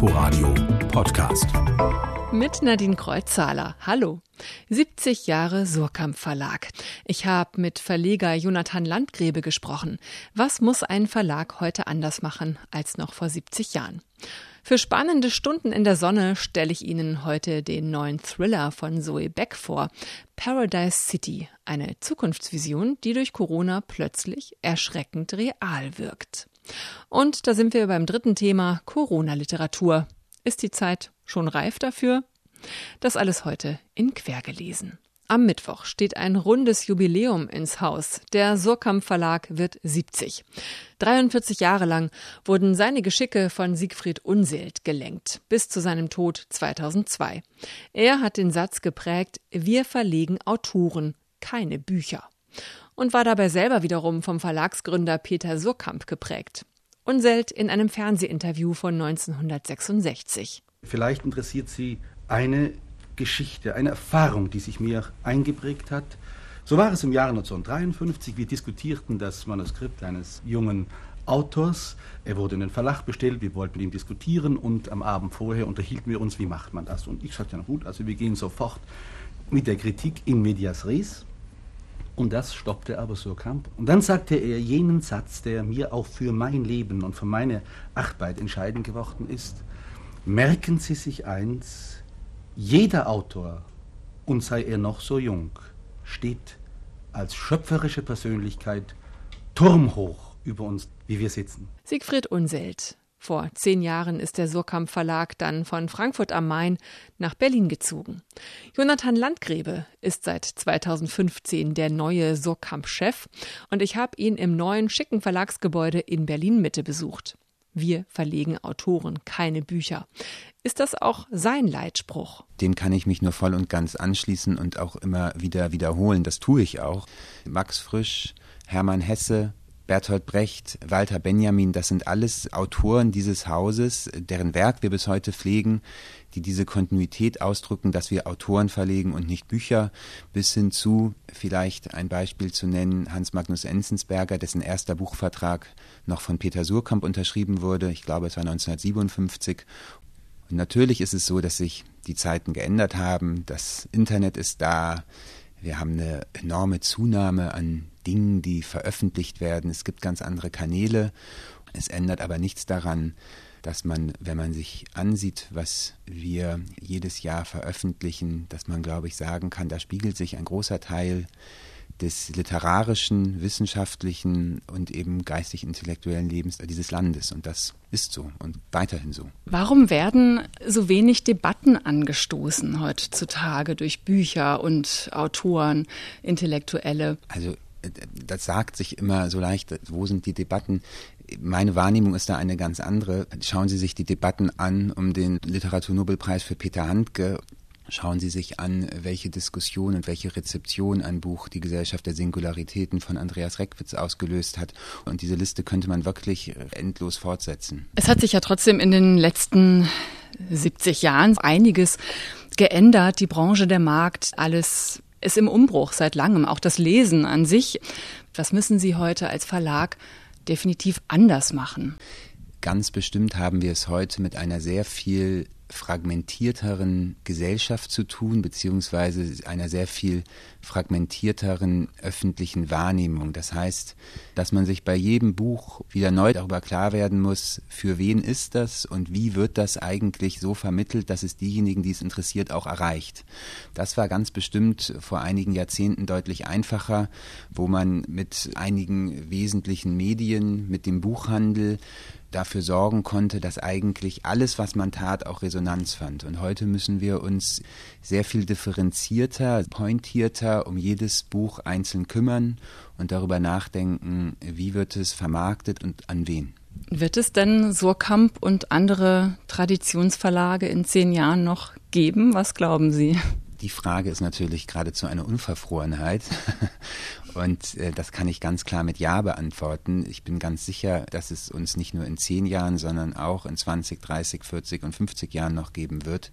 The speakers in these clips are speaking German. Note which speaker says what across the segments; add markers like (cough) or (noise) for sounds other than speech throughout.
Speaker 1: Inforadio Podcast.
Speaker 2: Mit Nadine Kreuzzahler. Hallo. 70 Jahre Surkamp Verlag. Ich habe mit Verleger Jonathan Landgrebe gesprochen. Was muss ein Verlag heute anders machen als noch vor 70 Jahren? Für spannende Stunden in der Sonne stelle ich Ihnen heute den neuen Thriller von Zoe Beck vor. Paradise City, eine Zukunftsvision, die durch Corona plötzlich erschreckend real wirkt. Und da sind wir beim dritten Thema Corona-Literatur. Ist die Zeit schon reif dafür? Das alles heute in Quergelesen. Am Mittwoch steht ein rundes Jubiläum ins Haus. Der Surkamp Verlag wird 70. 43 Jahre lang wurden seine Geschicke von Siegfried Unselt gelenkt, bis zu seinem Tod 2002. Er hat den Satz geprägt, wir verlegen Autoren, keine Bücher. Und war dabei selber wiederum vom Verlagsgründer Peter Surkamp geprägt. Unselt in einem Fernsehinterview von 1966.
Speaker 3: Vielleicht interessiert Sie eine Geschichte, eine Erfahrung, die sich mir eingeprägt hat. So war es im Jahre 1953. Wir diskutierten das Manuskript eines jungen Autors. Er wurde in den Verlag bestellt, wir wollten mit ihm diskutieren und am Abend vorher unterhielten wir uns, wie macht man das? Und ich sagte, na gut, also wir gehen sofort mit der Kritik in medias res. Und das stoppte aber Surkamp. Und dann sagte er jenen Satz, der mir auch für mein Leben und für meine Arbeit entscheidend geworden ist. Merken Sie sich eins, jeder Autor, und sei er noch so jung, steht als schöpferische Persönlichkeit turmhoch über uns, wie wir sitzen.
Speaker 2: Siegfried Unselt. Vor zehn Jahren ist der Surkamp Verlag dann von Frankfurt am Main nach Berlin gezogen. Jonathan Landgrebe ist seit 2015 der neue Surkamp-Chef und ich habe ihn im neuen schicken Verlagsgebäude in Berlin Mitte besucht. Wir verlegen Autoren, keine Bücher. Ist das auch sein Leitspruch?
Speaker 4: Dem kann ich mich nur voll und ganz anschließen und auch immer wieder wiederholen. Das tue ich auch. Max Frisch, Hermann Hesse, Bertolt Brecht, Walter Benjamin, das sind alles Autoren dieses Hauses, deren Werk wir bis heute pflegen, die diese Kontinuität ausdrücken, dass wir Autoren verlegen und nicht Bücher, bis hin zu, vielleicht ein Beispiel zu nennen, Hans Magnus Enzensberger, dessen erster Buchvertrag noch von Peter Surkamp unterschrieben wurde, ich glaube es war 1957. Und natürlich ist es so, dass sich die Zeiten geändert haben, das Internet ist da, wir haben eine enorme Zunahme an Dingen, die veröffentlicht werden. Es gibt ganz andere Kanäle. Es ändert aber nichts daran, dass man, wenn man sich ansieht, was wir jedes Jahr veröffentlichen, dass man, glaube ich, sagen kann, da spiegelt sich ein großer Teil des literarischen, wissenschaftlichen und eben geistig-intellektuellen Lebens dieses Landes. Und das ist so und weiterhin so.
Speaker 2: Warum werden so wenig Debatten angestoßen heutzutage durch Bücher und Autoren, Intellektuelle?
Speaker 4: Also das sagt sich immer so leicht, wo sind die Debatten? Meine Wahrnehmung ist da eine ganz andere. Schauen Sie sich die Debatten an um den Literaturnobelpreis für Peter Handke. Schauen Sie sich an, welche Diskussion und welche Rezeption ein Buch Die Gesellschaft der Singularitäten von Andreas Reckwitz ausgelöst hat. Und diese Liste könnte man wirklich endlos fortsetzen.
Speaker 2: Es hat sich ja trotzdem in den letzten 70 Jahren einiges geändert. Die Branche, der Markt, alles ist im Umbruch seit langem. Auch das Lesen an sich. Was müssen Sie heute als Verlag definitiv anders machen?
Speaker 4: Ganz bestimmt haben wir es heute mit einer sehr viel fragmentierteren Gesellschaft zu tun, beziehungsweise einer sehr viel fragmentierteren öffentlichen Wahrnehmung. Das heißt, dass man sich bei jedem Buch wieder neu darüber klar werden muss, für wen ist das und wie wird das eigentlich so vermittelt, dass es diejenigen, die es interessiert, auch erreicht. Das war ganz bestimmt vor einigen Jahrzehnten deutlich einfacher, wo man mit einigen wesentlichen Medien, mit dem Buchhandel, dafür sorgen konnte, dass eigentlich alles, was man tat, auch Resonanz fand. Und heute müssen wir uns sehr viel differenzierter, pointierter um jedes Buch einzeln kümmern und darüber nachdenken, wie wird es vermarktet und an wen.
Speaker 2: Wird es denn Surkamp und andere Traditionsverlage in zehn Jahren noch geben? Was glauben Sie?
Speaker 4: Die Frage ist natürlich geradezu eine Unverfrorenheit. (laughs) Und äh, das kann ich ganz klar mit Ja beantworten. Ich bin ganz sicher, dass es uns nicht nur in zehn Jahren, sondern auch in 20, 30, 40 und 50 Jahren noch geben wird.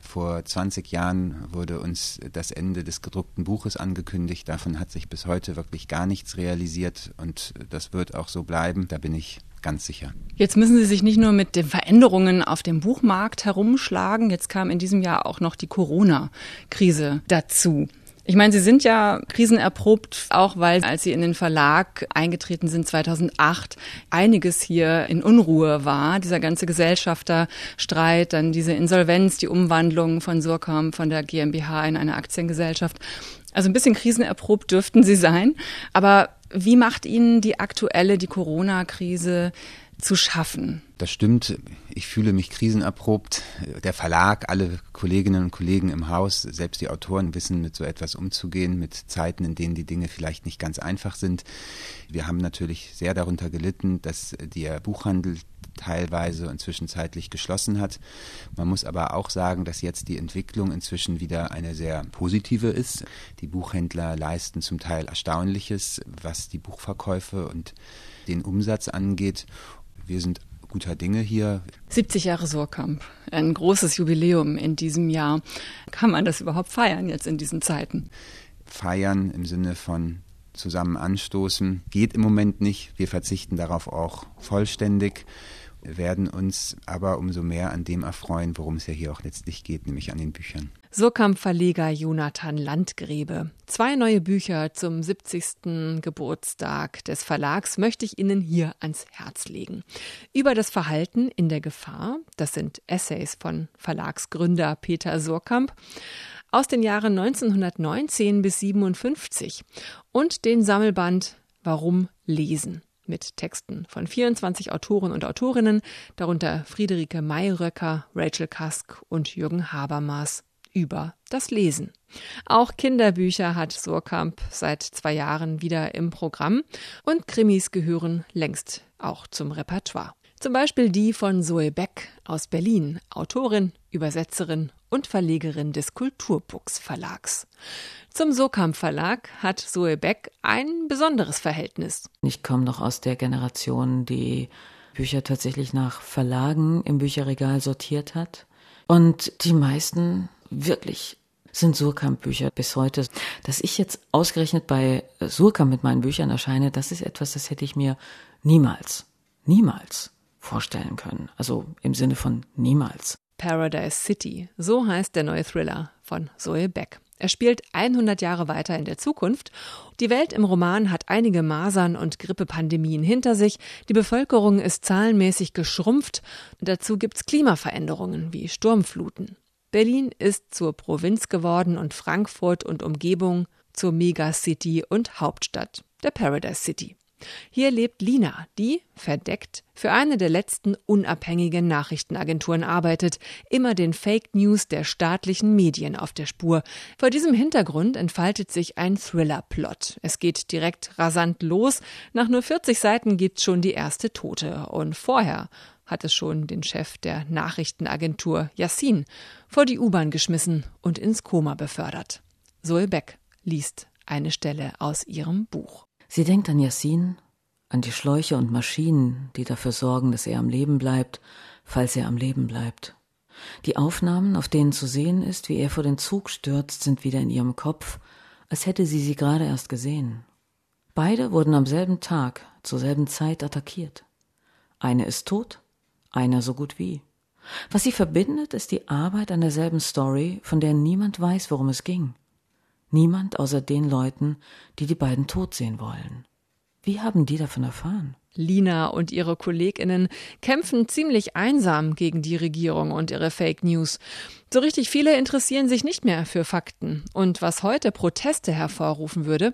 Speaker 4: Vor 20 Jahren wurde uns das Ende des gedruckten Buches angekündigt. Davon hat sich bis heute wirklich gar nichts realisiert und das wird auch so bleiben. Da bin ich ganz sicher.
Speaker 2: Jetzt müssen Sie sich nicht nur mit den Veränderungen auf dem Buchmarkt herumschlagen, jetzt kam in diesem Jahr auch noch die Corona-Krise dazu. Ich meine, Sie sind ja krisenerprobt, auch weil, als Sie in den Verlag eingetreten sind 2008, einiges hier in Unruhe war. Dieser ganze Gesellschafterstreit, dann diese Insolvenz, die Umwandlung von Surkamp von der GmbH in eine Aktiengesellschaft. Also ein bisschen krisenerprobt dürften Sie sein. Aber wie macht Ihnen die aktuelle, die Corona-Krise zu schaffen?
Speaker 4: Das stimmt. Ich fühle mich krisenerprobt. Der Verlag, alle Kolleginnen und Kollegen im Haus, selbst die Autoren wissen, mit so etwas umzugehen, mit Zeiten, in denen die Dinge vielleicht nicht ganz einfach sind. Wir haben natürlich sehr darunter gelitten, dass der Buchhandel teilweise und zwischenzeitlich geschlossen hat. Man muss aber auch sagen, dass jetzt die Entwicklung inzwischen wieder eine sehr positive ist. Die Buchhändler leisten zum Teil Erstaunliches, was die Buchverkäufe und den Umsatz angeht. Wir sind guter Dinge hier.
Speaker 2: 70 Jahre Surkamp, ein großes Jubiläum in diesem Jahr. Kann man das überhaupt feiern jetzt in diesen Zeiten?
Speaker 4: Feiern im Sinne von zusammen anstoßen geht im Moment nicht. Wir verzichten darauf auch vollständig werden uns aber umso mehr an dem erfreuen, worum es ja hier auch letztlich geht, nämlich an den Büchern.
Speaker 2: Surkamp-Verleger Jonathan Landgrebe. Zwei neue Bücher zum 70. Geburtstag des Verlags möchte ich Ihnen hier ans Herz legen. Über das Verhalten in der Gefahr, das sind Essays von Verlagsgründer Peter Surkamp, aus den Jahren 1919 bis 57 und den Sammelband Warum lesen mit Texten von 24 Autoren und Autorinnen, darunter Friederike Mayröcker, Rachel Kask und Jürgen Habermas über das Lesen. Auch Kinderbücher hat Surkamp seit zwei Jahren wieder im Programm und Krimis gehören längst auch zum Repertoire. Zum Beispiel die von Zoe Beck aus Berlin, Autorin, Übersetzerin und Verlegerin des Kulturbooks Verlags. Zum Sokamp Verlag hat Zoe Beck ein besonderes Verhältnis.
Speaker 5: Ich komme noch aus der Generation, die Bücher tatsächlich nach Verlagen im Bücherregal sortiert hat. Und die meisten wirklich sind Surkamp-Bücher bis heute. Dass ich jetzt ausgerechnet bei Surkamp mit meinen Büchern erscheine, das ist etwas, das hätte ich mir niemals, niemals vorstellen können. Also im Sinne von niemals.
Speaker 2: Paradise City, so heißt der neue Thriller von Zoe Beck. Er spielt 100 Jahre weiter in der Zukunft. Die Welt im Roman hat einige Masern- und Grippepandemien hinter sich. Die Bevölkerung ist zahlenmäßig geschrumpft. Dazu gibt's Klimaveränderungen wie Sturmfluten. Berlin ist zur Provinz geworden und Frankfurt und Umgebung zur Megacity und Hauptstadt, der Paradise City. Hier lebt Lina, die, verdeckt, für eine der letzten unabhängigen Nachrichtenagenturen arbeitet, immer den Fake News der staatlichen Medien auf der Spur. Vor diesem Hintergrund entfaltet sich ein Thriller-Plot. Es geht direkt rasant los. Nach nur 40 Seiten gibt's schon die erste Tote. Und vorher hat es schon den Chef der Nachrichtenagentur Yassin vor die U-Bahn geschmissen und ins Koma befördert. Zoe Beck liest eine Stelle aus ihrem Buch.
Speaker 5: Sie denkt an Yassin, an die Schläuche und Maschinen, die dafür sorgen, dass er am Leben bleibt, falls er am Leben bleibt. Die Aufnahmen, auf denen zu sehen ist, wie er vor den Zug stürzt, sind wieder in ihrem Kopf, als hätte sie sie gerade erst gesehen. Beide wurden am selben Tag, zur selben Zeit attackiert. Eine ist tot, einer so gut wie. Was sie verbindet, ist die Arbeit an derselben Story, von der niemand weiß, worum es ging. Niemand außer den Leuten, die die beiden tot sehen wollen. Wie haben die davon erfahren?
Speaker 2: Lina und ihre Kolleginnen kämpfen ziemlich einsam gegen die Regierung und ihre Fake News. So richtig viele interessieren sich nicht mehr für Fakten. Und was heute Proteste hervorrufen würde,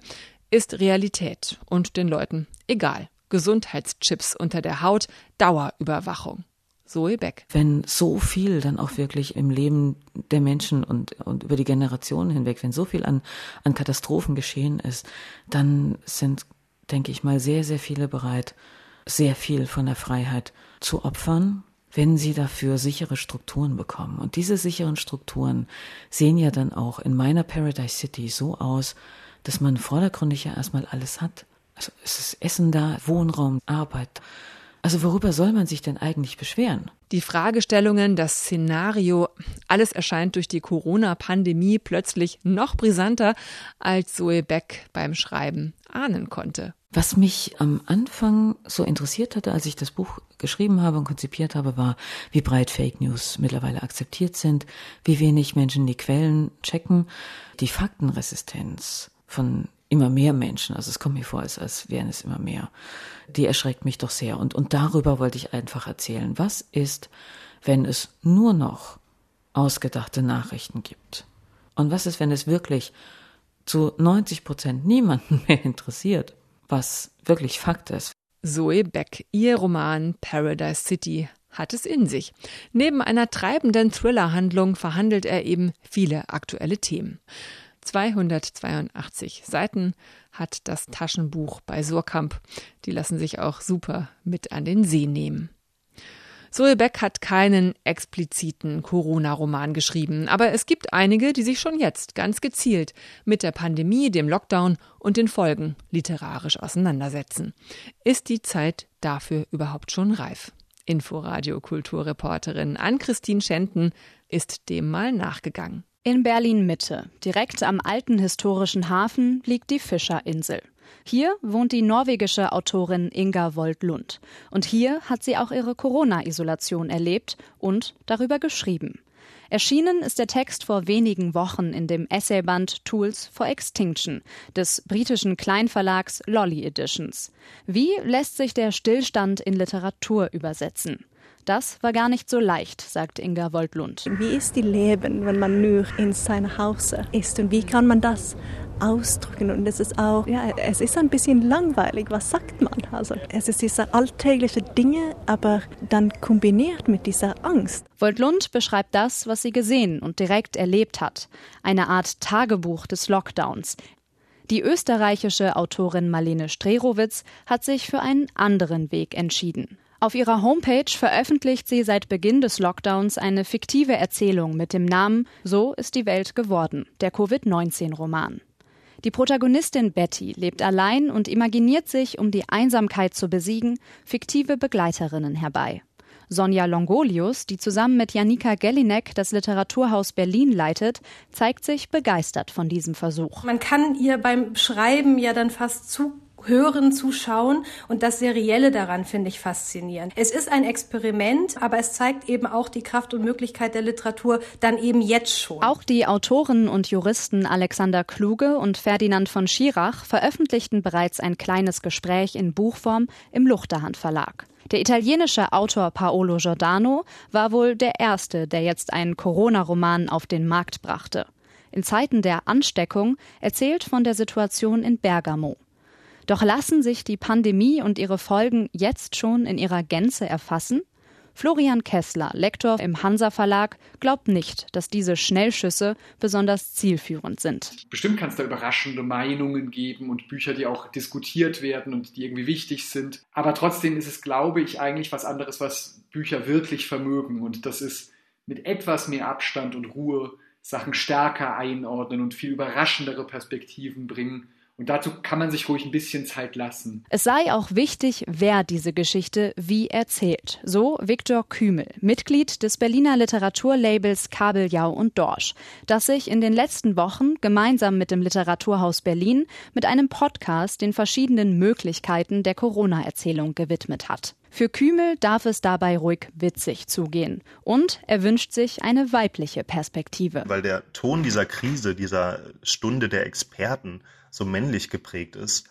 Speaker 2: ist Realität und den Leuten egal. Gesundheitschips unter der Haut, Dauerüberwachung. Zoe Beck.
Speaker 5: Wenn so viel dann auch wirklich im Leben der Menschen und, und über die Generationen hinweg, wenn so viel an, an Katastrophen geschehen ist, dann sind, denke ich mal, sehr, sehr viele bereit, sehr viel von der Freiheit zu opfern, wenn sie dafür sichere Strukturen bekommen. Und diese sicheren Strukturen sehen ja dann auch in meiner Paradise City so aus, dass man vordergründig ja erstmal alles hat. Also es ist Essen da, Wohnraum, Arbeit, also worüber soll man sich denn eigentlich beschweren?
Speaker 2: Die Fragestellungen, das Szenario, alles erscheint durch die Corona-Pandemie plötzlich noch brisanter, als Zoe Beck beim Schreiben ahnen konnte.
Speaker 5: Was mich am Anfang so interessiert hatte, als ich das Buch geschrieben habe und konzipiert habe, war, wie breit Fake News mittlerweile akzeptiert sind, wie wenig Menschen die Quellen checken, die Faktenresistenz von immer mehr Menschen, also es kommt mir vor, als, als wären es immer mehr, die erschreckt mich doch sehr. Und, und darüber wollte ich einfach erzählen. Was ist, wenn es nur noch ausgedachte Nachrichten gibt? Und was ist, wenn es wirklich zu 90 Prozent niemanden mehr interessiert? was wirklich Fakt ist.
Speaker 2: Zoe Beck, ihr Roman Paradise City hat es in sich. Neben einer treibenden Thriller-Handlung verhandelt er eben viele aktuelle Themen. 282 Seiten hat das Taschenbuch bei Surkamp. Die lassen sich auch super mit an den See nehmen. Zoe Beck hat keinen expliziten Corona-Roman geschrieben, aber es gibt einige, die sich schon jetzt ganz gezielt mit der Pandemie, dem Lockdown und den Folgen literarisch auseinandersetzen. Ist die Zeit dafür überhaupt schon reif? Inforadio Kulturreporterin Ann-Christine Schenten ist dem mal nachgegangen.
Speaker 6: In Berlin Mitte, direkt am alten historischen Hafen, liegt die Fischerinsel. Hier wohnt die norwegische Autorin Inga Wold-Lund. Und hier hat sie auch ihre Corona-Isolation erlebt und darüber geschrieben. Erschienen ist der Text vor wenigen Wochen in dem Essayband Tools for Extinction des britischen Kleinverlags Lolly Editions. Wie lässt sich der Stillstand in Literatur übersetzen? Das war gar nicht so leicht, sagt Inga Woldlund.
Speaker 7: Wie ist die Leben, wenn man nur in seinem Haus ist und wie kann man das ausdrücken und es ist auch, ja, es ist ein bisschen langweilig, was sagt man? Also es ist diese alltägliche Dinge, aber dann kombiniert mit dieser Angst.
Speaker 6: Woldlund beschreibt das, was sie gesehen und direkt erlebt hat. Eine Art Tagebuch des Lockdowns. Die österreichische Autorin Marlene Strerowitz hat sich für einen anderen Weg entschieden. Auf ihrer Homepage veröffentlicht sie seit Beginn des Lockdowns eine fiktive Erzählung mit dem Namen So ist die Welt geworden, der Covid-19-Roman. Die Protagonistin Betty lebt allein und imaginiert sich, um die Einsamkeit zu besiegen, fiktive Begleiterinnen herbei. Sonja Longolius, die zusammen mit Janika Gellinek das Literaturhaus Berlin leitet, zeigt sich begeistert von diesem Versuch.
Speaker 8: Man kann ihr beim Schreiben ja dann fast zu Hören, Zuschauen und das Serielle daran finde ich faszinierend. Es ist ein Experiment, aber es zeigt eben auch die Kraft und Möglichkeit der Literatur dann eben jetzt schon.
Speaker 6: Auch die Autoren und Juristen Alexander Kluge und Ferdinand von Schirach veröffentlichten bereits ein kleines Gespräch in Buchform im Luchterhand Verlag. Der italienische Autor Paolo Giordano war wohl der erste, der jetzt einen Corona-Roman auf den Markt brachte. In Zeiten der Ansteckung erzählt von der Situation in Bergamo. Doch lassen sich die Pandemie und ihre Folgen jetzt schon in ihrer Gänze erfassen? Florian Kessler, Lektor im Hansa Verlag, glaubt nicht, dass diese Schnellschüsse besonders zielführend sind.
Speaker 9: Bestimmt kann es da überraschende Meinungen geben und Bücher, die auch diskutiert werden und die irgendwie wichtig sind. Aber trotzdem ist es, glaube ich, eigentlich was anderes, was Bücher wirklich vermögen. Und das ist mit etwas mehr Abstand und Ruhe Sachen stärker einordnen und viel überraschendere Perspektiven bringen und dazu kann man sich ruhig ein bisschen Zeit lassen.
Speaker 6: Es sei auch wichtig, wer diese Geschichte wie erzählt. So Viktor Kümel, Mitglied des Berliner Literaturlabels Kabeljau und Dorsch, das sich in den letzten Wochen gemeinsam mit dem Literaturhaus Berlin mit einem Podcast den verschiedenen Möglichkeiten der Corona-Erzählung gewidmet hat. Für Kümel darf es dabei ruhig witzig zugehen. Und er wünscht sich eine weibliche Perspektive.
Speaker 10: Weil der Ton dieser Krise, dieser Stunde der Experten, so männlich geprägt ist.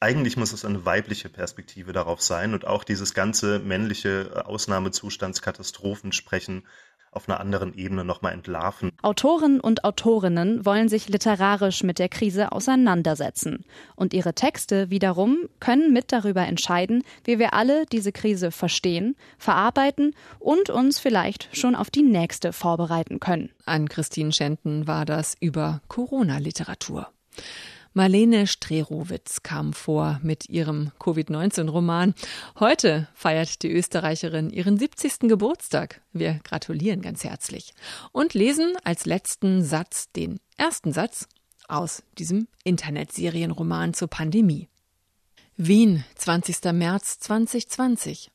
Speaker 10: Eigentlich muss es eine weibliche Perspektive darauf sein und auch dieses ganze männliche Ausnahmezustandskatastrophen sprechen auf einer anderen Ebene nochmal entlarven.
Speaker 6: Autoren und Autorinnen wollen sich literarisch mit der Krise auseinandersetzen. Und ihre Texte wiederum können mit darüber entscheiden, wie wir alle diese Krise verstehen, verarbeiten und uns vielleicht schon auf die nächste vorbereiten können.
Speaker 2: An Christine Schenten war das über Corona-Literatur. Marlene Strerowitz kam vor mit ihrem Covid-19-Roman. Heute feiert die Österreicherin ihren 70. Geburtstag. Wir gratulieren ganz herzlich und lesen als letzten Satz den ersten Satz aus diesem Internetserienroman zur Pandemie. Wien, 20. März 2020.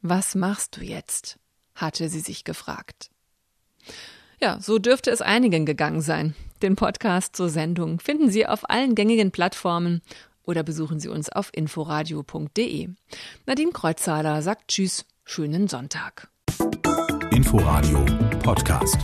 Speaker 2: Was machst du jetzt? hatte sie sich gefragt. Ja, so dürfte es einigen gegangen sein. Den Podcast zur Sendung finden Sie auf allen gängigen Plattformen oder besuchen Sie uns auf inforadio.de. Nadine Kreuzzahler sagt Tschüss, schönen Sonntag.
Speaker 1: Inforadio Podcast.